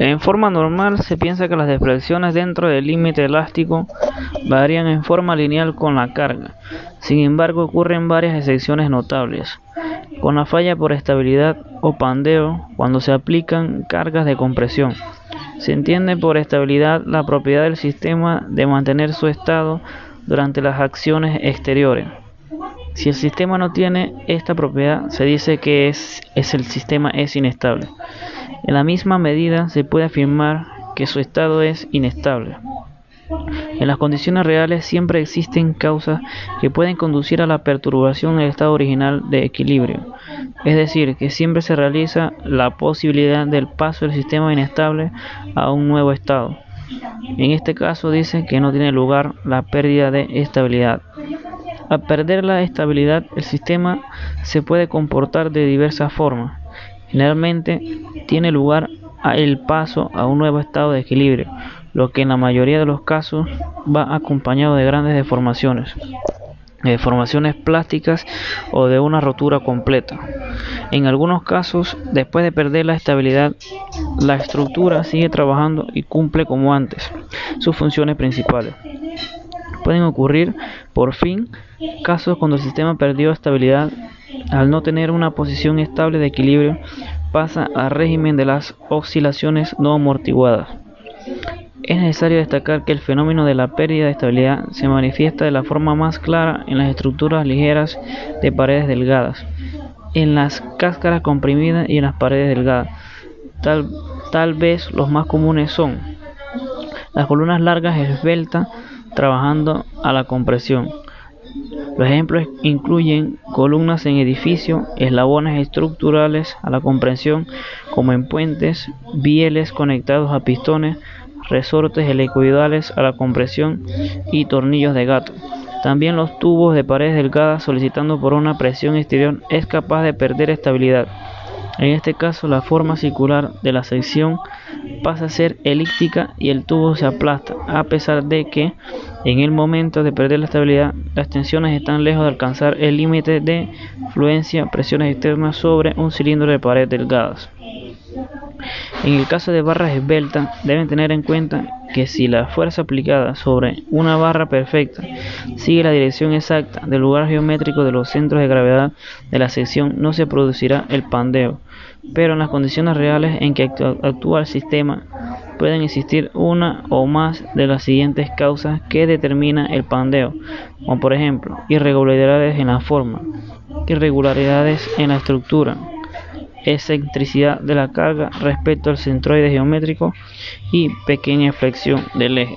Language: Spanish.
En forma normal se piensa que las deflexiones dentro del límite elástico varían en forma lineal con la carga. Sin embargo, ocurren varias excepciones notables. Con la falla por estabilidad o pandeo, cuando se aplican cargas de compresión. Se entiende por estabilidad la propiedad del sistema de mantener su estado durante las acciones exteriores. Si el sistema no tiene esta propiedad, se dice que es, el sistema es inestable. En la misma medida se puede afirmar que su estado es inestable. En las condiciones reales siempre existen causas que pueden conducir a la perturbación del estado original de equilibrio, es decir, que siempre se realiza la posibilidad del paso del sistema inestable a un nuevo estado. En este caso dice que no tiene lugar la pérdida de estabilidad. Al perder la estabilidad, el sistema se puede comportar de diversas formas. Generalmente tiene lugar el paso a un nuevo estado de equilibrio, lo que en la mayoría de los casos va acompañado de grandes deformaciones, deformaciones plásticas o de una rotura completa. En algunos casos, después de perder la estabilidad, la estructura sigue trabajando y cumple como antes sus funciones principales. Pueden ocurrir, por fin, casos cuando el sistema perdió estabilidad al no tener una posición estable de equilibrio, pasa al régimen de las oscilaciones no amortiguadas. Es necesario destacar que el fenómeno de la pérdida de estabilidad se manifiesta de la forma más clara en las estructuras ligeras de paredes delgadas, en las cáscaras comprimidas y en las paredes delgadas. Tal, tal vez los más comunes son las columnas largas esbeltas trabajando a la compresión, los ejemplos incluyen columnas en edificio, eslabones estructurales a la comprensión, como en puentes, bieles conectados a pistones, resortes helicoidales a la compresión y tornillos de gato. También los tubos de paredes delgadas solicitando por una presión exterior es capaz de perder estabilidad. En este caso la forma circular de la sección pasa a ser elíptica y el tubo se aplasta, a pesar de que en el momento de perder la estabilidad las tensiones están lejos de alcanzar el límite de fluencia presiones externas sobre un cilindro de pared delgadas. En el caso de barras esbeltas, deben tener en cuenta que si la fuerza aplicada sobre una barra perfecta sigue la dirección exacta del lugar geométrico de los centros de gravedad de la sección, no se producirá el pandeo. Pero en las condiciones reales en que actúa el sistema, pueden existir una o más de las siguientes causas que determinan el pandeo, como por ejemplo irregularidades en la forma, irregularidades en la estructura, excentricidad de la carga respecto al centroide geométrico y pequeña flexión del eje.